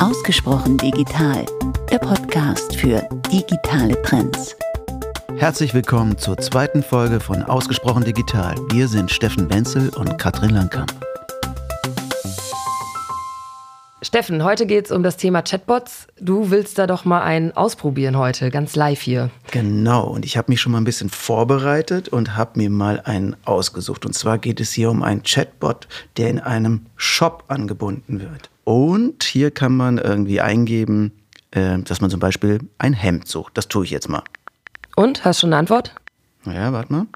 Ausgesprochen digital, der Podcast für digitale Trends. Herzlich willkommen zur zweiten Folge von Ausgesprochen digital. Wir sind Steffen Wenzel und Katrin Langkamp. Steffen, heute geht es um das Thema Chatbots. Du willst da doch mal einen ausprobieren heute, ganz live hier. Genau, und ich habe mich schon mal ein bisschen vorbereitet und habe mir mal einen ausgesucht. Und zwar geht es hier um einen Chatbot, der in einem Shop angebunden wird. Und hier kann man irgendwie eingeben, äh, dass man zum Beispiel ein Hemd sucht. Das tue ich jetzt mal. Und, hast du schon eine Antwort? Ja, warte mal.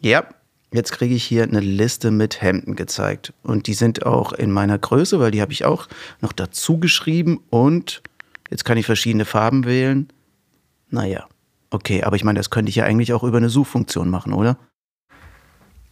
Ja, jetzt kriege ich hier eine Liste mit Hemden gezeigt. Und die sind auch in meiner Größe, weil die habe ich auch noch dazu geschrieben. Und jetzt kann ich verschiedene Farben wählen. Naja, okay, aber ich meine, das könnte ich ja eigentlich auch über eine Suchfunktion machen, oder?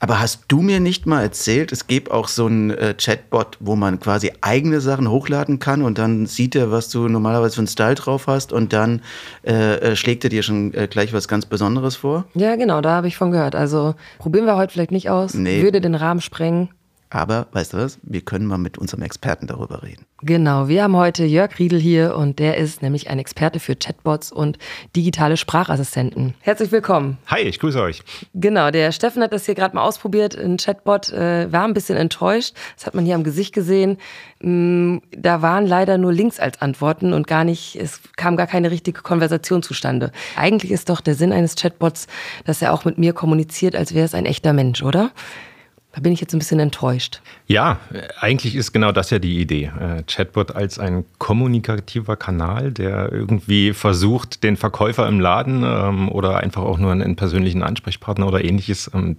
Aber hast du mir nicht mal erzählt, es gibt auch so einen äh, Chatbot, wo man quasi eigene Sachen hochladen kann und dann sieht er, was du normalerweise für einen Style drauf hast und dann äh, äh, schlägt er dir schon äh, gleich was ganz Besonderes vor? Ja, genau, da habe ich von gehört. Also probieren wir heute vielleicht nicht aus. Nee. Würde den Rahmen sprengen. Aber weißt du was? Wir können mal mit unserem Experten darüber reden. Genau, wir haben heute Jörg Riedel hier und der ist nämlich ein Experte für Chatbots und digitale Sprachassistenten. Herzlich willkommen. Hi, ich grüße euch. Genau, der Steffen hat das hier gerade mal ausprobiert, ein Chatbot, äh, war ein bisschen enttäuscht. Das hat man hier am Gesicht gesehen. Mm, da waren leider nur Links als Antworten und gar nicht, es kam gar keine richtige Konversation zustande. Eigentlich ist doch der Sinn eines Chatbots, dass er auch mit mir kommuniziert, als wäre es ein echter Mensch, oder? Da bin ich jetzt ein bisschen enttäuscht. Ja, eigentlich ist genau das ja die Idee. Äh, Chatbot als ein kommunikativer Kanal, der irgendwie versucht, den Verkäufer im Laden ähm, oder einfach auch nur einen persönlichen Ansprechpartner oder ähnliches ähm,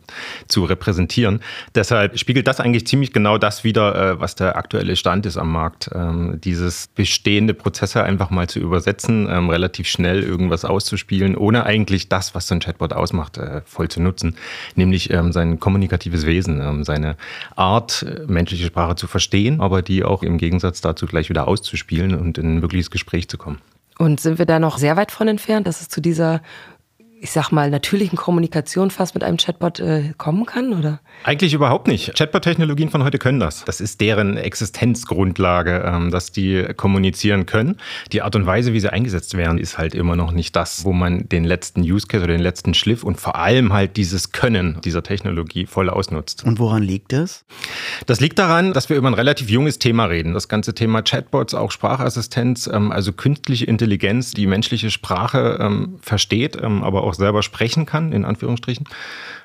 zu repräsentieren. Deshalb spiegelt das eigentlich ziemlich genau das wider, äh, was der aktuelle Stand ist am Markt. Ähm, dieses bestehende Prozesse einfach mal zu übersetzen, relativ schnell irgendwas auszuspielen, ohne eigentlich das, was so ein Chatbot ausmacht, äh, voll zu nutzen, nämlich sein kommunikatives Wesen ähm, seine Art, äh, menschliche Sprache zu verstehen, aber die auch im Gegensatz dazu gleich wieder auszuspielen und in ein wirkliches Gespräch zu kommen. Und sind wir da noch sehr weit von entfernt, dass es zu dieser ich sag mal, natürlichen Kommunikation fast mit einem Chatbot äh, kommen kann, oder? Eigentlich überhaupt nicht. Chatbot-Technologien von heute können das. Das ist deren Existenzgrundlage, ähm, dass die kommunizieren können. Die Art und Weise, wie sie eingesetzt werden, ist halt immer noch nicht das, wo man den letzten Use Case oder den letzten Schliff und vor allem halt dieses Können dieser Technologie voll ausnutzt. Und woran liegt das? Das liegt daran, dass wir über ein relativ junges Thema reden. Das ganze Thema Chatbots, auch Sprachassistenz, ähm, also künstliche Intelligenz, die menschliche Sprache ähm, versteht, aber auch selber sprechen kann, in Anführungsstrichen,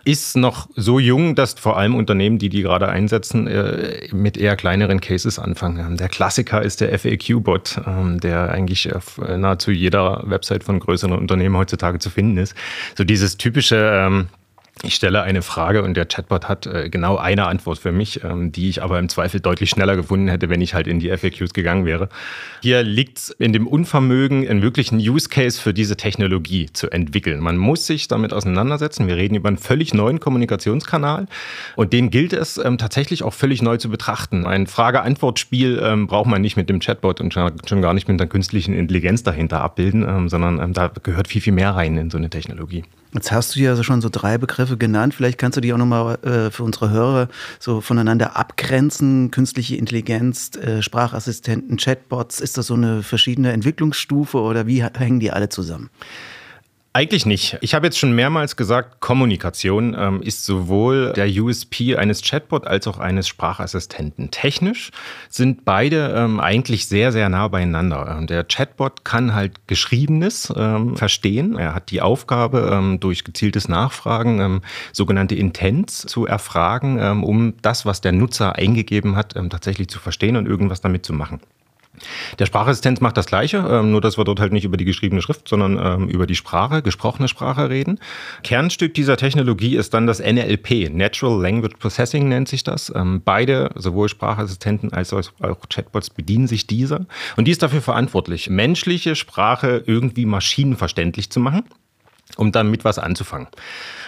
ist noch so jung, dass vor allem Unternehmen, die die gerade einsetzen, äh, mit eher kleineren Cases anfangen. Der Klassiker ist der FAQ-Bot, ähm, der eigentlich auf nahezu jeder Website von größeren Unternehmen heutzutage zu finden ist. So dieses typische ähm, ich stelle eine Frage und der Chatbot hat äh, genau eine Antwort für mich, ähm, die ich aber im Zweifel deutlich schneller gefunden hätte, wenn ich halt in die FAQs gegangen wäre. Hier liegt es in dem Unvermögen, einen wirklichen Use Case für diese Technologie zu entwickeln. Man muss sich damit auseinandersetzen. Wir reden über einen völlig neuen Kommunikationskanal und den gilt es ähm, tatsächlich auch völlig neu zu betrachten. Ein Frage-Antwort-Spiel ähm, braucht man nicht mit dem Chatbot und schon gar nicht mit einer künstlichen Intelligenz dahinter abbilden, sondern da gehört viel, viel mehr rein in so eine Technologie. Jetzt hast du ja schon so drei Begriffe genannt. Vielleicht kannst du die auch nochmal äh, für unsere Hörer so voneinander abgrenzen. Künstliche Intelligenz, äh, Sprachassistenten, Chatbots. Ist das so eine verschiedene Entwicklungsstufe oder wie hängen die alle zusammen? Eigentlich nicht. Ich habe jetzt schon mehrmals gesagt, Kommunikation ähm, ist sowohl der USP eines Chatbot als auch eines Sprachassistenten. Technisch sind beide ähm, eigentlich sehr, sehr nah beieinander. Ähm, der Chatbot kann halt Geschriebenes ähm, verstehen. Er hat die Aufgabe, ähm, durch gezieltes Nachfragen sogenannte Intents zu erfragen, um das, was der Nutzer eingegeben hat, tatsächlich zu verstehen und irgendwas damit zu machen. Der Sprachassistenz macht das Gleiche, ähm, nur dass wir dort halt nicht über die geschriebene Schrift, sondern ähm, über die Sprache, gesprochene Sprache reden. Kernstück dieser Technologie ist dann das NLP, Natural Language Processing nennt sich das. Ähm, beide, sowohl Sprachassistenten als auch Chatbots, bedienen sich dieser. Und die ist dafür verantwortlich, menschliche Sprache irgendwie maschinenverständlich zu machen um damit was anzufangen.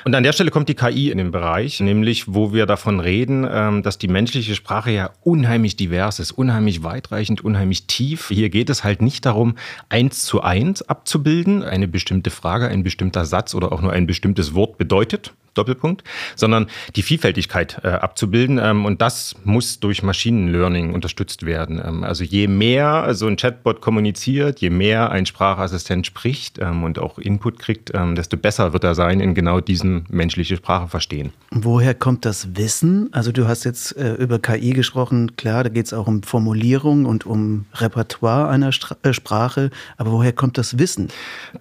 Und an der Stelle kommt die KI in den Bereich, nämlich wo wir davon reden, ähm, dass die menschliche Sprache ja unheimlich divers ist, unheimlich weitreichend, unheimlich tief. Hier geht es halt nicht darum, eins zu eins abzubilden, eine bestimmte Frage, ein bestimmter Satz oder auch nur ein bestimmtes Wort bedeutet. Doppelpunkt, sondern die Vielfältigkeit äh, abzubilden. Ähm, und das muss durch Machine Learning unterstützt werden. Ähm, also je mehr so ein Chatbot kommuniziert, je mehr ein Sprachassistent spricht ähm, und auch Input kriegt, ähm, desto besser wird er sein in genau diesem menschliche Sprache verstehen. Woher kommt das Wissen? Also du hast jetzt äh, über KI gesprochen, klar, da geht es auch um Formulierung und um Repertoire einer Stra äh, Sprache, aber woher kommt das Wissen?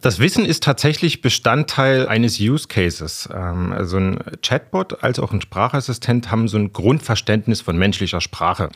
Das Wissen ist tatsächlich Bestandteil eines Use Cases. Ähm, also ein Chatbot als auch ein Sprachassistent haben so ein Grundverständnis von menschlicher Sprache.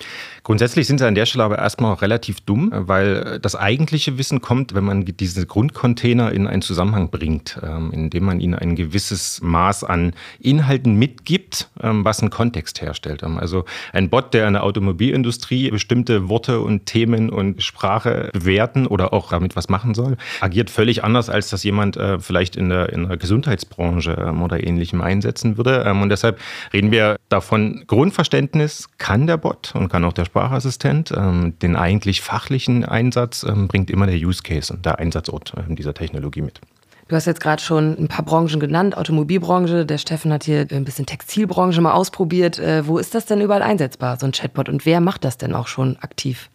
Grundsätzlich sind sie an der Stelle aber erstmal auch relativ dumm, weil das eigentliche Wissen kommt, wenn man diese Grundcontainer in einen Zusammenhang bringt, ähm, indem man ihnen ein gewisses Maß an Inhalten mitgibt, ähm, was einen Kontext herstellt. Also ein Bot, der in der Automobilindustrie bestimmte Worte und Themen und Sprache bewerten oder auch damit was machen soll, agiert völlig anders, als das jemand äh, vielleicht in der, in der Gesundheitsbranche ähm, oder ähnlichem einsetzen würde. Ähm, und deshalb reden wir davon, Grundverständnis kann der Bot und kann auch der Sprachassistent. Ähm, den eigentlich fachlichen Einsatz bringt immer der Use Case und der Einsatzort dieser Technologie mit. Du hast jetzt gerade schon ein paar Branchen genannt, Automobilbranche. Der Steffen hat hier ein bisschen Textilbranche mal ausprobiert. Äh, wo ist das denn überall einsetzbar, so ein Chatbot? Und wer macht das denn auch schon aktiv?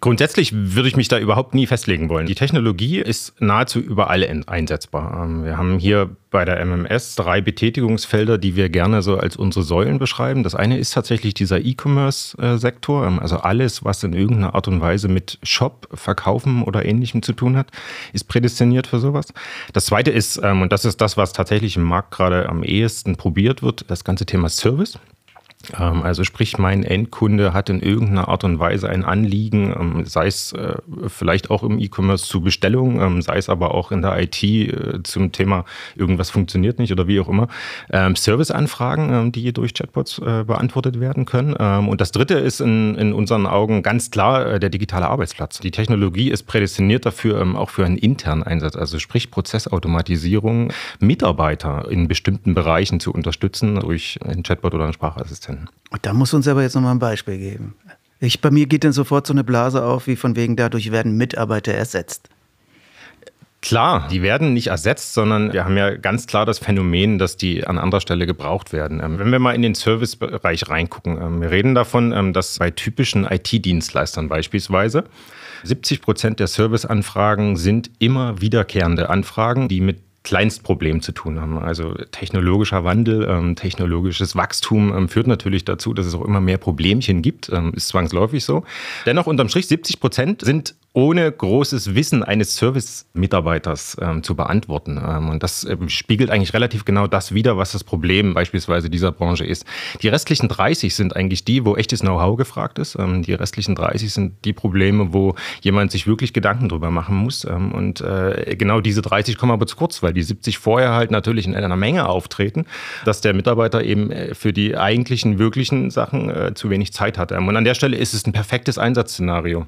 Grundsätzlich würde ich mich da überhaupt nie festlegen wollen. Die Technologie ist nahezu überall einsetzbar. Ähm, wir haben hier bei der MMS drei Betätigungsfelder, die wir gerne so als unsere Säulen beschreiben. Das eine ist tatsächlich dieser E-Commerce-Sektor, ähm, also alles, was in irgendeiner Art und Weise mit Shop, Verkaufen oder Ähnlichem zu tun hat, ist prädestiniert für sowas. Das zweite ist, ähm, und das ist das, was tatsächlich im Markt gerade am ehesten probiert wird, das ganze Thema Service. Ähm, also sprich, mein Endkunde hat in irgendeiner Art und Weise ein Anliegen, ähm, sei es äh, vielleicht auch im E-Commerce zu Bestellung, ähm, sei es aber auch in der IT äh, zum Thema irgendwas funktioniert nicht oder wie auch immer. Serviceanfragen, die durch Chatbots äh, beantwortet werden können. Und das dritte ist in, in unseren Augen ganz klar der digitale Arbeitsplatz. Die Technologie ist prädestiniert dafür, auch für einen internen Einsatz, also sprich Prozessautomatisierung, Mitarbeiter in bestimmten Bereichen zu unterstützen durch einen Chatbot oder einen Sprachassistenten. Und da muss uns aber jetzt nochmal ein Beispiel geben. Ich, bei mir geht dann sofort so eine Blase auf, wie von wegen dadurch werden Mitarbeiter ersetzt. Klar, die werden nicht ersetzt, sondern wir haben ja ganz klar das Phänomen, dass die an anderer Stelle gebraucht werden. Ähm, wenn wir mal in den Servicebereich reingucken, ähm, wir reden davon, ähm, dass bei typischen IT-Dienstleistern beispielsweise 70 Prozent der Serviceanfragen sind immer wiederkehrende Anfragen, die mit Kleinstproblem zu tun haben. Also technologischer Wandel, ähm, technologisches Wachstum ähm, führt natürlich dazu, dass es auch immer mehr Problemchen gibt, ähm, ist zwangsläufig so. Dennoch unterm Strich 70 Prozent sind ohne großes Wissen eines Service-Mitarbeiters ähm, zu beantworten. Ähm, und das äh, spiegelt eigentlich relativ genau das wider, was das Problem beispielsweise dieser Branche ist. Die restlichen 30 sind eigentlich die, wo echtes Know-how gefragt ist. Ähm, die restlichen 30 sind die Probleme, wo jemand sich wirklich Gedanken drüber machen muss. Ähm, und äh, genau diese 30 kommen aber zu kurz, weil die 70 vorher halt natürlich in einer Menge auftreten, dass der Mitarbeiter eben äh, für die eigentlichen, wirklichen Sachen äh, zu wenig Zeit hat. Ähm, und an der Stelle ist es ein perfektes Einsatzszenario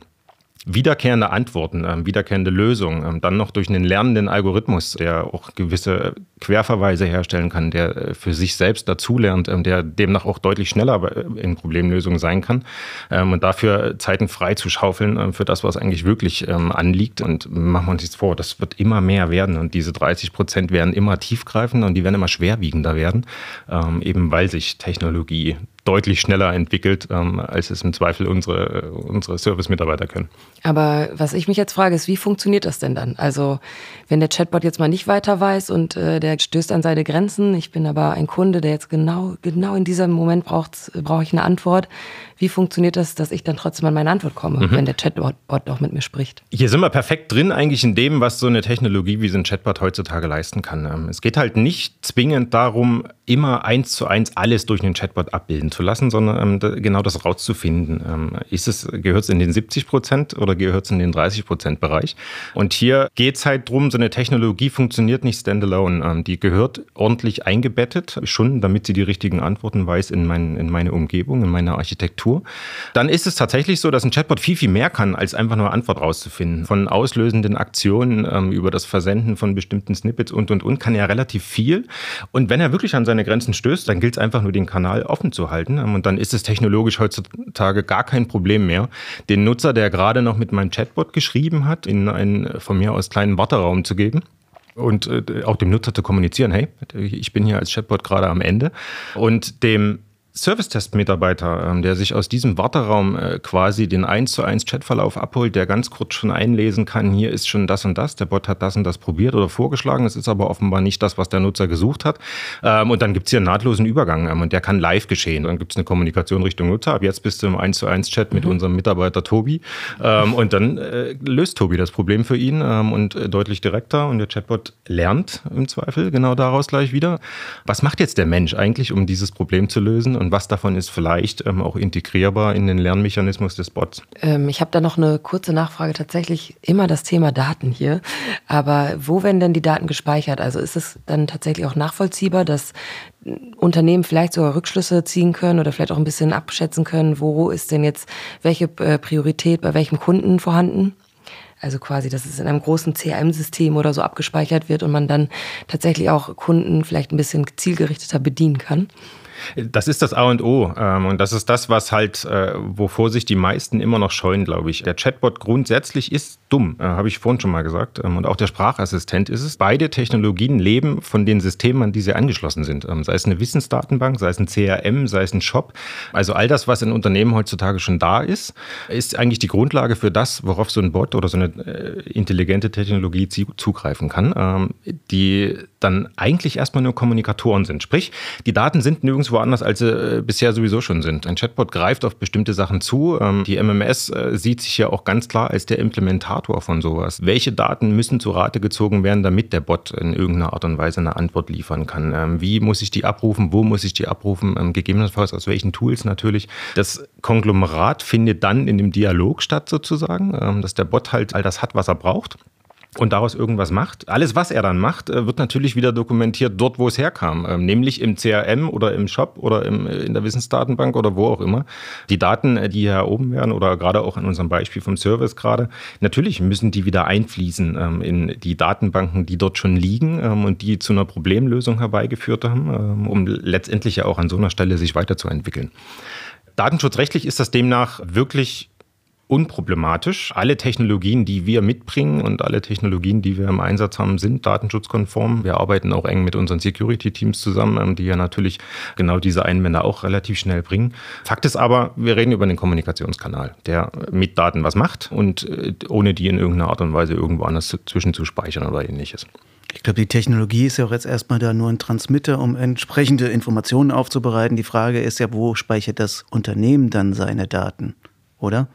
wiederkehrende Antworten, äh, wiederkehrende Lösungen, äh, dann noch durch einen lernenden Algorithmus, der auch gewisse Querverweise herstellen kann, der äh, für sich selbst dazulernt, ähm, der demnach auch deutlich schneller äh, in Problemlösungen sein kann ähm, und dafür Zeiten frei zu schaufeln äh, für das, was eigentlich wirklich ähm, anliegt. Und machen wir uns jetzt vor, das wird immer mehr werden und diese 30 Prozent werden immer tiefgreifender und die werden immer schwerwiegender werden, ähm, eben weil sich Technologie deutlich schneller entwickelt, ähm, als es im Zweifel unsere, unsere Service-Mitarbeiter können. Aber was ich mich jetzt frage, ist, wie funktioniert das denn dann? Also, wenn der Chatbot jetzt mal nicht weiter weiß und äh, der stößt an seine Grenzen, ich bin aber ein Kunde, der jetzt genau, genau in diesem Moment braucht, brauche ich eine Antwort. Wie funktioniert das, dass ich dann trotzdem an meine Antwort komme, mhm. wenn der Chatbot auch mit mir spricht? Hier sind wir perfekt drin eigentlich in dem, was so eine Technologie wie so ein Chatbot heutzutage leisten kann. Ähm, es geht halt nicht zwingend darum, immer eins zu eins alles durch einen Chatbot abbilden zu lassen, sondern ähm, genau das rauszufinden. Ähm, gehört es in den 70 Prozent oder gehört es in den 30 Prozent Bereich? Und hier geht es halt darum, so eine Technologie funktioniert nicht standalone. Ähm, die gehört ordentlich eingebettet, schon damit sie die richtigen Antworten weiß in, mein, in meine Umgebung, in meine Architektur. Dann ist es tatsächlich so, dass ein Chatbot viel, viel mehr kann, als einfach nur Antwort rauszufinden. Von auslösenden Aktionen ähm, über das Versenden von bestimmten Snippets und, und, und kann er relativ viel. Und wenn er wirklich an seine Grenzen stößt, dann gilt es einfach nur, den Kanal offen zu halten. Und dann ist es technologisch heutzutage gar kein Problem mehr, den Nutzer, der gerade noch mit meinem Chatbot geschrieben hat, in einen von mir aus kleinen Warteraum zu geben und äh, auch dem Nutzer zu kommunizieren, hey, ich bin hier als Chatbot gerade am Ende. Und dem Service-Test-Mitarbeiter, ähm, der sich aus diesem Warteraum äh, quasi den 1 zu 1 Chatverlauf abholt, der ganz kurz schon einlesen kann, hier ist schon das und das, der Bot hat das und das probiert oder vorgeschlagen, es ist aber offenbar nicht das, was der Nutzer gesucht hat. Ähm, und dann gibt es hier einen nahtlosen Übergang ähm, und der kann live geschehen. Dann gibt es eine Kommunikation Richtung Nutzer. Ab jetzt bist du im 1 zu 1 Chat mit mhm. unserem Mitarbeiter Tobi und dann äh, löst Tobi das Problem für ihn und äh, deutlich direkter und der Chatbot lernt im Zweifel genau daraus gleich wieder. Was macht jetzt der Mensch eigentlich, um dieses Problem zu lösen? Und was davon ist vielleicht ähm, auch integrierbar in den Lernmechanismus des Bots? Ähm, ich habe da noch eine kurze Nachfrage. Tatsächlich immer das Thema Daten hier. Aber wo werden denn die Daten gespeichert? Also ist es dann tatsächlich auch nachvollziehbar, dass Unternehmen vielleicht sogar Rückschlüsse ziehen können oder vielleicht auch ein bisschen abschätzen können, wo ist denn jetzt welche äh, Priorität bei welchem Kunden vorhanden? Also quasi, dass es in einem großen CRM-System oder so abgespeichert wird und man dann tatsächlich auch Kunden vielleicht ein bisschen zielgerichteter bedienen kann. Das ist das A und O. Ähm, und das ist das, was halt, äh, wovor sich die meisten immer noch scheuen, glaube ich. Der Chatbot grundsätzlich ist dumm, äh, habe ich vorhin schon mal gesagt. Ähm, und auch der Sprachassistent ist es. Beide Technologien leben von den Systemen, an die sie angeschlossen sind. Ähm, sei es eine Wissensdatenbank, sei es ein CRM, sei es ein Shop. Also all das, was in Unternehmen heutzutage schon da ist, ist eigentlich die Grundlage für das, worauf so ein Bot oder so eine äh, intelligente Technologie zugreifen kann, die dann eigentlich erstmal nur Kommunikatoren sind. Sprich, die Daten sind nirgendwo anders, als sie äh, bisher sowieso schon sind. Ein Chatbot greift auf bestimmte Sachen zu. Ähm, die MMS äh, sieht sich ja auch ganz klar als der Implementator von sowas. Welche Daten müssen zu Rate gezogen werden, damit der Bot in irgendeiner Art und Weise eine Antwort liefern kann? Ähm, wie muss ich die abrufen? Wo muss ich die abrufen? Ähm, gegebenenfalls aus welchen Tools natürlich. Das Konglomerat findet dann in dem Dialog statt sozusagen, dass der Bot halt all das hat, was er braucht und daraus irgendwas macht. Alles, was er dann macht, äh, wird natürlich wieder dokumentiert dort, wo es herkam, ähm, nämlich im CRM oder im Shop oder im, äh, in der Wissensdatenbank oder wo auch immer. Die Daten, äh, die hier erhoben werden oder gerade auch in unserem Beispiel vom Service gerade, natürlich müssen die wieder einfließen ähm, in die Datenbanken, die dort schon liegen ähm, und die zu einer Problemlösung herbeigeführt haben, um letztendlich ja auch an so einer Stelle sich weiterzuentwickeln. Datenschutzrechtlich ist das demnach wirklich unproblematisch. Alle Technologien, die wir mitbringen und alle Technologien, die wir im Einsatz haben, sind datenschutzkonform. Wir arbeiten auch eng mit unseren Security-Teams zusammen, ähm, die ja natürlich genau diese Einwände auch relativ schnell bringen. Fakt ist aber, wir reden über den Kommunikationskanal, der mit Daten was macht und äh, ohne die in irgendeiner Art und Weise irgendwo anders zwischenzuspeichern oder ähnliches. Ich glaube, die Technologie ist ja auch jetzt erstmal da nur ein Transmitter, um entsprechende Informationen aufzubereiten. Die Frage ist ja, wo speichert das Unternehmen dann seine Daten, oder?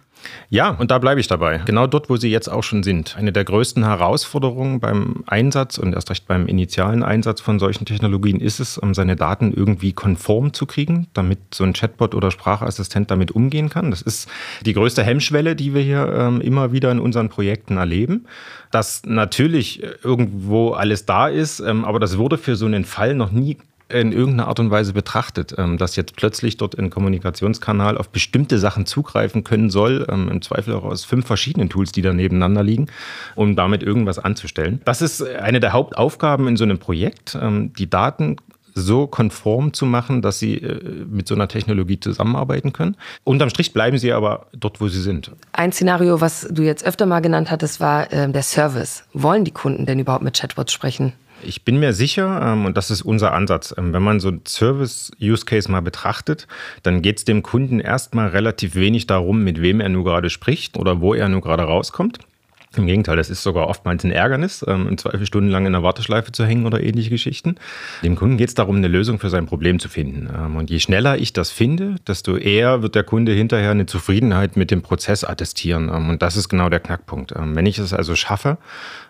Ja, und da bleibe ich dabei. Genau dort, wo sie jetzt auch schon sind. Eine der größten Herausforderungen beim Einsatz und erst recht beim initialen Einsatz von solchen Technologien ist es, um seine Daten irgendwie konform zu kriegen, damit so ein Chatbot oder Sprachassistent damit umgehen kann. Das ist die größte Hemmschwelle, die wir hier ähm, immer wieder in unseren Projekten erleben. Dass natürlich irgendwo alles da ist, ähm, aber das wurde für so einen Fall noch nie in irgendeiner Art und Weise betrachtet, ähm, dass jetzt plötzlich dort ein Kommunikationskanal auf bestimmte Sachen zugreifen können soll, ähm, im Zweifel auch aus fünf verschiedenen Tools, die da nebeneinander liegen, um damit irgendwas anzustellen. Das ist eine der Hauptaufgaben in so einem Projekt, ähm, die Daten so konform zu machen, dass sie äh, mit so einer Technologie zusammenarbeiten können. Unterm Strich bleiben sie aber dort, wo sie sind. Ein Szenario, was du jetzt öfter mal genannt hattest, war der Service. Wollen die Kunden denn überhaupt mit Chatbots sprechen? Ich bin mir sicher, ähm, und das ist unser Ansatz, ähm, wenn man so einen Service-Use-Case mal betrachtet, dann geht es dem Kunden erstmal relativ wenig darum, mit wem er nur gerade spricht oder wo er nur gerade rauskommt. Im Gegenteil, das ist sogar oftmals ein Ärgernis, ähm, im Zweifel stundenlang in der Warteschleife zu hängen oder ähnliche Geschichten. Dem Kunden geht es darum, eine Lösung für sein Problem zu finden. Ähm, und je schneller ich das finde, desto eher wird der Kunde hinterher eine Zufriedenheit mit dem Prozess attestieren. Ähm, und das ist genau der Knackpunkt. Ähm, wenn ich es also schaffe,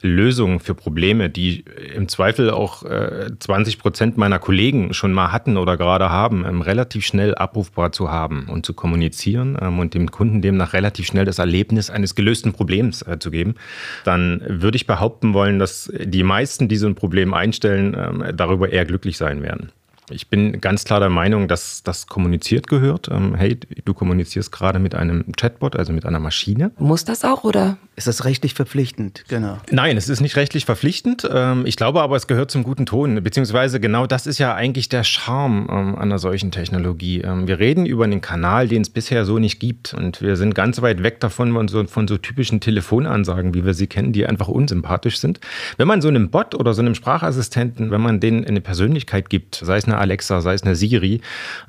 Lösungen für Probleme, die im Zweifel auch äh, 20 Prozent meiner Kollegen schon mal hatten oder gerade haben, ähm, relativ schnell abrufbar zu haben und zu kommunizieren ähm, und dem Kunden demnach relativ schnell das Erlebnis eines gelösten Problems äh, zu geben, dann würde ich behaupten wollen, dass die meisten, die so ein Problem einstellen, ähm, darüber eher glücklich sein werden. Ich bin ganz klar der Meinung, dass das kommuniziert gehört. Ähm, hey, du kommunizierst gerade mit einem Chatbot, also mit einer Maschine. Muss das auch oder Ist das rechtlich verpflichtend? Genau. Nein, es ist nicht rechtlich verpflichtend. Ähm, ich glaube aber, es gehört zum guten Ton. Beziehungsweise genau das ist ja eigentlich der Charme ähm, einer solchen Technologie. Ähm, wir reden über einen Kanal, den es bisher so nicht gibt. Und wir sind ganz weit weg davon von so, von so typischen Telefonansagen, wie wir sie kennen, die einfach unsympathisch sind. Wenn man so einem Bot oder so einem Sprachassistenten, wenn man denen eine Persönlichkeit gibt, sei es eine Alexa, sei es eine Siri,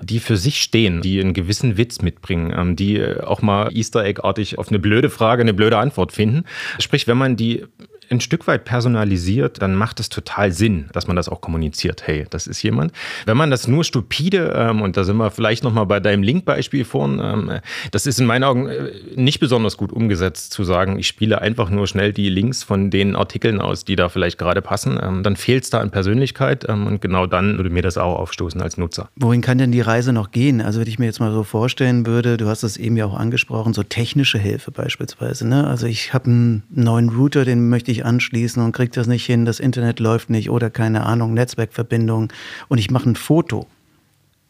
die für sich stehen, die einen gewissen Witz mitbringen, die äh, auch mal Easter Egg-artig auf eine blöde Frage eine blöde Antwort finden. Sprich, wenn man die ein Stück weit personalisiert, dann macht es total Sinn, dass man das auch kommuniziert. Hey, das ist jemand. Wenn man das nur stupide, ähm, und da sind wir vielleicht nochmal bei deinem Link-Beispiel vorn, ähm, das ist in meinen Augen äh, nicht besonders gut umgesetzt, zu sagen, ich spiele einfach nur schnell die Links von den Artikeln aus, die da vielleicht gerade passen. Ähm, dann fehlt es da an Persönlichkeit ähm, und genau dann würde mir das auch aufstoßen als Nutzer. Wohin kann denn die Reise noch gehen? Also, wenn ich mir jetzt mal so vorstellen würde, du hast es eben ja auch angesprochen, so technische Hilfe beispielsweise. Ne? Also, ich habe einen neuen Router, den möchte ich ich anschließen und kriege das nicht hin, das Internet läuft nicht oder keine Ahnung, Netzwerkverbindung und ich mache ein Foto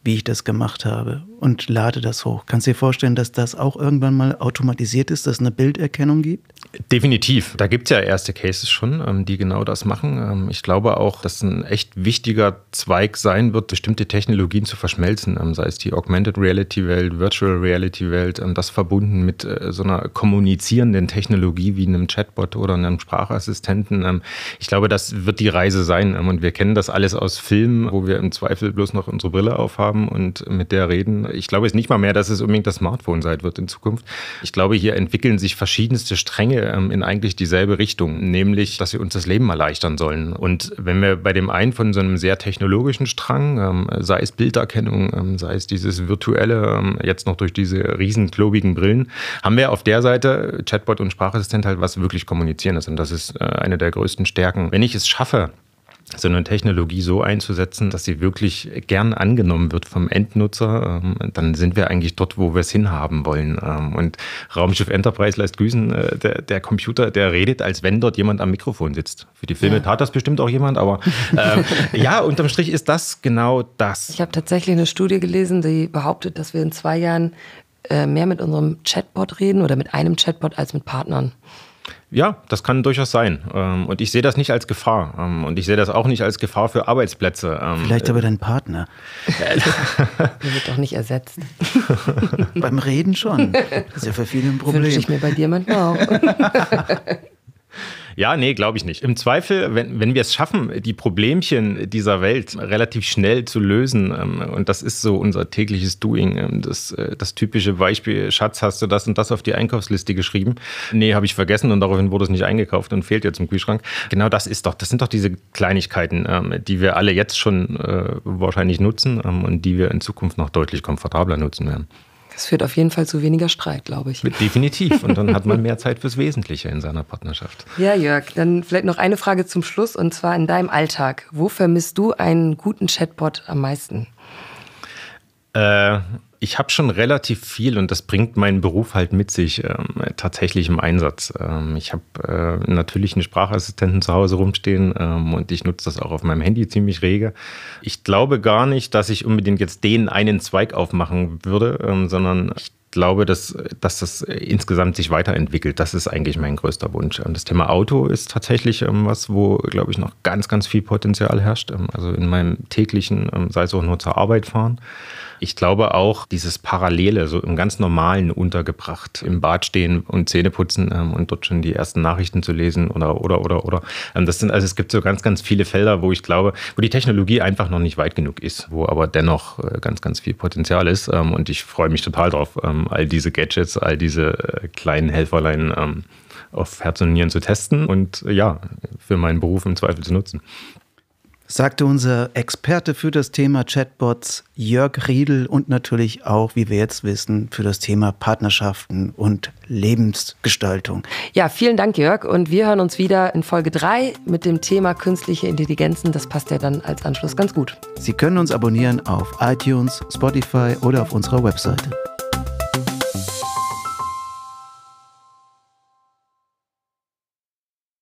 wie ich das gemacht habe und lade das hoch. Kannst du dir vorstellen, dass das auch irgendwann mal automatisiert ist, dass es eine Bilderkennung gibt? Definitiv. Da gibt es ja erste Cases schon, ähm, die genau das machen. Ähm, ich glaube auch, dass ein echt wichtiger Zweig sein wird, bestimmte Technologien zu verschmelzen, ähm, sei es die Augmented Reality Welt, Virtual Reality Welt, das verbunden mit äh, so einer kommunizierenden Technologie wie einem Chatbot oder einem Sprachassistenten. Ich glaube, das wird die Reise sein. Und wir kennen das alles aus Filmen, wo wir im Zweifel bloß noch unsere Brille aufhaben haben und mit der reden. Ich glaube es nicht mal mehr, dass es unbedingt das Smartphone sein wird in Zukunft. Ich glaube, hier entwickeln sich verschiedenste Stränge in eigentlich dieselbe Richtung, nämlich, dass sie uns das Leben erleichtern sollen. Und wenn wir bei dem einen von so einem sehr technologischen Strang, ähm, sei es Bilderkennung, ähm, sei es dieses virtuelle, jetzt noch durch diese riesen klobigen Brillen, haben wir auf der Seite Chatbot und Sprachassistent halt was wirklich kommunizieren ist. Und das ist äh, eine der größten Stärken. Wenn ich es schaffe, so eine Technologie so einzusetzen, dass sie wirklich gern angenommen wird vom Endnutzer, ähm, dann sind wir eigentlich dort, wo wir es hinhaben wollen. Ähm, und Raumschiff Enterprise lässt grüßen, äh, der, der, Computer, der redet, als wenn dort jemand am Mikrofon sitzt. Für die Filme ja. tat das bestimmt auch jemand, aber äh, ja, unterm Strich ist das genau das. Ich habe tatsächlich eine Studie gelesen, die behauptet, dass wir in zwei Jahren äh, mehr mit unserem Chatbot reden oder mit einem Chatbot als mit Partnern. Ja, das kann durchaus sein. Ähm, und ich sehe das nicht als Gefahr. Ähm, und ich sehe das auch nicht als Gefahr für Arbeitsplätze. Ähm, Vielleicht aber dein Partner. Der wird doch nicht ersetzt. Beim Reden schon. Das ist ja für viele ein Problem. Wünsche ich mir bei dir manchmal auch. Ja, nee, glaube ich nicht. Im Zweifel, wenn, wenn wir es schaffen, die Problemchen dieser Welt relativ schnell zu lösen, ähm, und das ist so unser tägliches Doing, ähm, das, äh, das typische Beispiel, Schatz, hast du das und das auf die Einkaufsliste geschrieben? Nee, habe ich vergessen und daraufhin wurde es nicht eingekauft und fehlt jetzt im Kühlschrank. Genau das ist doch, das sind doch diese Kleinigkeiten, ähm, die wir alle jetzt schon äh, wahrscheinlich nutzen und die wir in Zukunft noch deutlich komfortabler nutzen werden. Das führt auf jeden Fall zu weniger Streit, glaube ich. Definitiv. Und dann hat man mehr Zeit fürs Wesentliche in seiner Partnerschaft. Ja, Jörg, dann vielleicht noch eine Frage zum Schluss und zwar in deinem Alltag. Wo vermisst du einen guten Chatbot am meisten? Äh, ich habe schon relativ viel und das bringt meinen Beruf halt mit sich ähm, tatsächlich im Einsatz. Ähm, ich habe äh, natürlich einen Sprachassistenten zu Hause rumstehen ähm, und ich nutze das auch auf meinem Handy ziemlich rege. Ich glaube gar nicht, dass ich unbedingt jetzt den einen Zweig aufmachen würde, ähm, sondern ich glaube, dass, dass das insgesamt sich weiterentwickelt. Das ist eigentlich mein größter Wunsch. Das Thema Auto ist tatsächlich ähm, was, wo, glaube ich, noch ganz, ganz viel Potenzial herrscht. Ähm, also in meinem täglichen, sei es auch nur zur Arbeit fahren. Ich glaube auch, dieses Parallele, so im ganz Normalen untergebracht, im Bad stehen und Zähne putzen ähm, und dort schon die ersten Nachrichten zu lesen oder, oder, oder, oder. Ähm, das sind, also es gibt so ganz, ganz viele Felder, wo ich glaube, wo die Technologie einfach noch nicht weit genug ist, wo aber dennoch äh, ganz, ganz viel Potenzial ist. Ähm, und ich freue mich total drauf, ähm, all diese Gadgets, all diese äh, kleinen Helferlein ähm, auf Herz und Nieren zu testen und äh, ja, für meinen Beruf im Zweifel zu nutzen sagte unser Experte für das Thema Chatbots Jörg Riedel und natürlich auch, wie wir jetzt wissen, für das Thema Partnerschaften und Lebensgestaltung. Ja, vielen Dank, Jörg. Und wir hören uns wieder in Folge 3 mit dem Thema künstliche Intelligenzen. Das passt ja dann als Anschluss ganz gut. Sie können uns abonnieren auf iTunes, Spotify oder auf unserer Webseite.